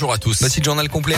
bonjour à tous. Voici le journal complet.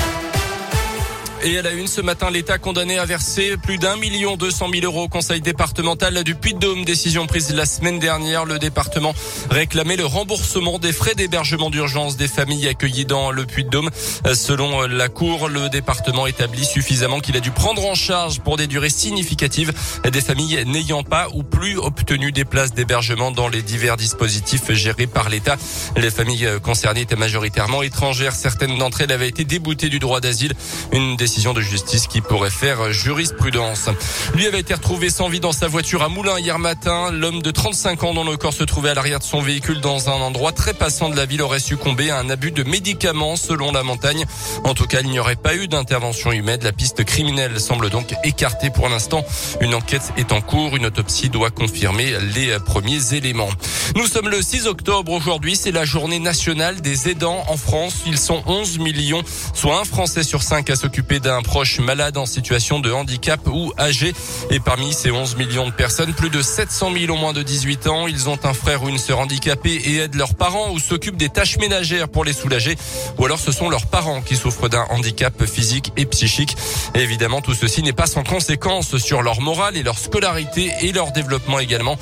Et à la une, ce matin, l'État condamné à verser plus d'un million deux cent mille euros au conseil départemental du Puy-de-Dôme. Décision prise la semaine dernière. Le département réclamait le remboursement des frais d'hébergement d'urgence des familles accueillies dans le Puy-de-Dôme. Selon la Cour, le département établit suffisamment qu'il a dû prendre en charge pour des durées significatives des familles n'ayant pas ou plus obtenu des places d'hébergement dans les divers dispositifs gérés par l'État. Les familles concernées étaient majoritairement étrangères. Certaines d'entre elles avaient été déboutées du droit d'asile. Une décision de justice qui pourrait faire jurisprudence. Lui avait été retrouvé sans vie dans sa voiture à Moulins hier matin. L'homme de 35 ans dont le corps se trouvait à l'arrière de son véhicule dans un endroit très passant de la ville aurait succombé à un abus de médicaments selon la montagne. En tout cas, il n'y aurait pas eu d'intervention humaine. La piste criminelle semble donc écartée pour l'instant. Une enquête est en cours. Une autopsie doit confirmer les premiers éléments. Nous sommes le 6 octobre aujourd'hui. C'est la journée nationale des aidants en France. Ils sont 11 millions, soit un Français sur cinq à s'occuper d'un proche malade en situation de handicap ou âgé. Et parmi ces 11 millions de personnes, plus de 700 000 ont moins de 18 ans. Ils ont un frère ou une sœur handicapée et aident leurs parents ou s'occupent des tâches ménagères pour les soulager. Ou alors ce sont leurs parents qui souffrent d'un handicap physique et psychique. Et évidemment, tout ceci n'est pas sans conséquence sur leur morale et leur scolarité et leur développement également.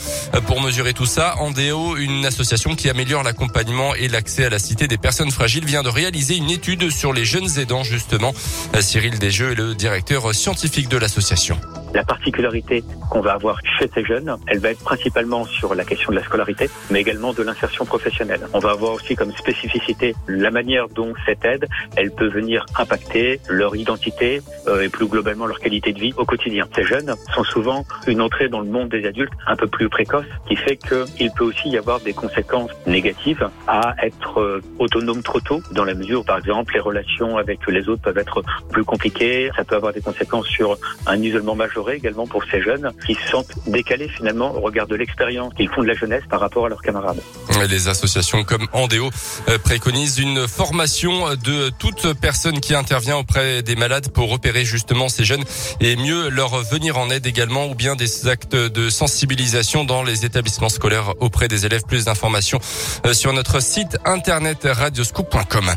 Pour mesurer tout ça, Andeo, une association qui améliore l'accompagnement et l'accès à la cité des personnes fragiles, vient de réaliser une étude sur les jeunes aidants justement. Cyril Desjeux est le directeur scientifique de l'association. La particularité qu'on va avoir chez ces jeunes, elle va être principalement sur la question de la scolarité, mais également de l'insertion professionnelle. On va avoir aussi comme spécificité la manière dont cette aide, elle peut venir impacter leur identité euh, et plus globalement leur qualité de vie au quotidien. Ces jeunes sont souvent une entrée dans le monde des adultes un peu plus précoce, qui fait qu'il peut aussi y avoir des conséquences négatives à être euh, autonome trop tôt, dans la mesure par exemple, les relations avec les autres peuvent être plus compliquées. Ça peut avoir des conséquences sur un isolement majeur également pour ces jeunes qui se sentent décalés finalement au regard de l'expérience qu'ils font de la jeunesse par rapport à leurs camarades. Les associations comme Andéo euh, préconisent une formation de toute personne qui intervient auprès des malades pour repérer justement ces jeunes et mieux leur venir en aide également ou bien des actes de sensibilisation dans les établissements scolaires auprès des élèves. Plus d'informations euh, sur notre site internet radioscoop.com.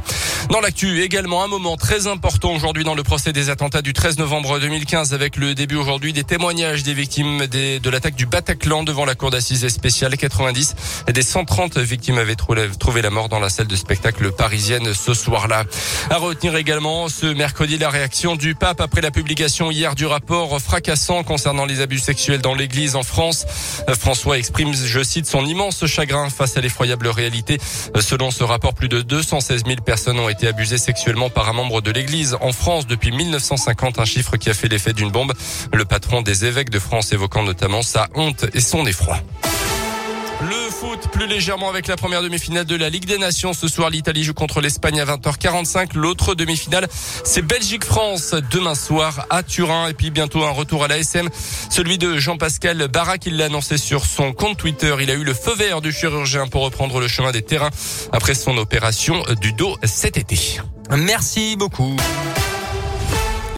Dans l'actu également un moment très important aujourd'hui dans le procès des attentats du 13 novembre 2015 avec le début aujourd'hui aujourd'hui des témoignages des victimes des, de l'attaque du Bataclan devant la cour d'assises spéciale 90. Des 130 victimes avaient trouvé la mort dans la salle de spectacle parisienne ce soir-là. À retenir également ce mercredi la réaction du pape après la publication hier du rapport fracassant concernant les abus sexuels dans l'église en France. François exprime, je cite, son immense chagrin face à l'effroyable réalité. Selon ce rapport, plus de 216 000 personnes ont été abusées sexuellement par un membre de l'église en France depuis 1950, un chiffre qui a fait l'effet d'une bombe le patron des évêques de France évoquant notamment sa honte et son effroi. Le foot plus légèrement avec la première demi-finale de la Ligue des Nations. Ce soir, l'Italie joue contre l'Espagne à 20h45. L'autre demi-finale, c'est Belgique-France demain soir à Turin. Et puis bientôt un retour à l'ASM. Celui de Jean-Pascal Barak, il l'a annoncé sur son compte Twitter. Il a eu le feu vert du chirurgien pour reprendre le chemin des terrains après son opération du dos cet été. Merci beaucoup.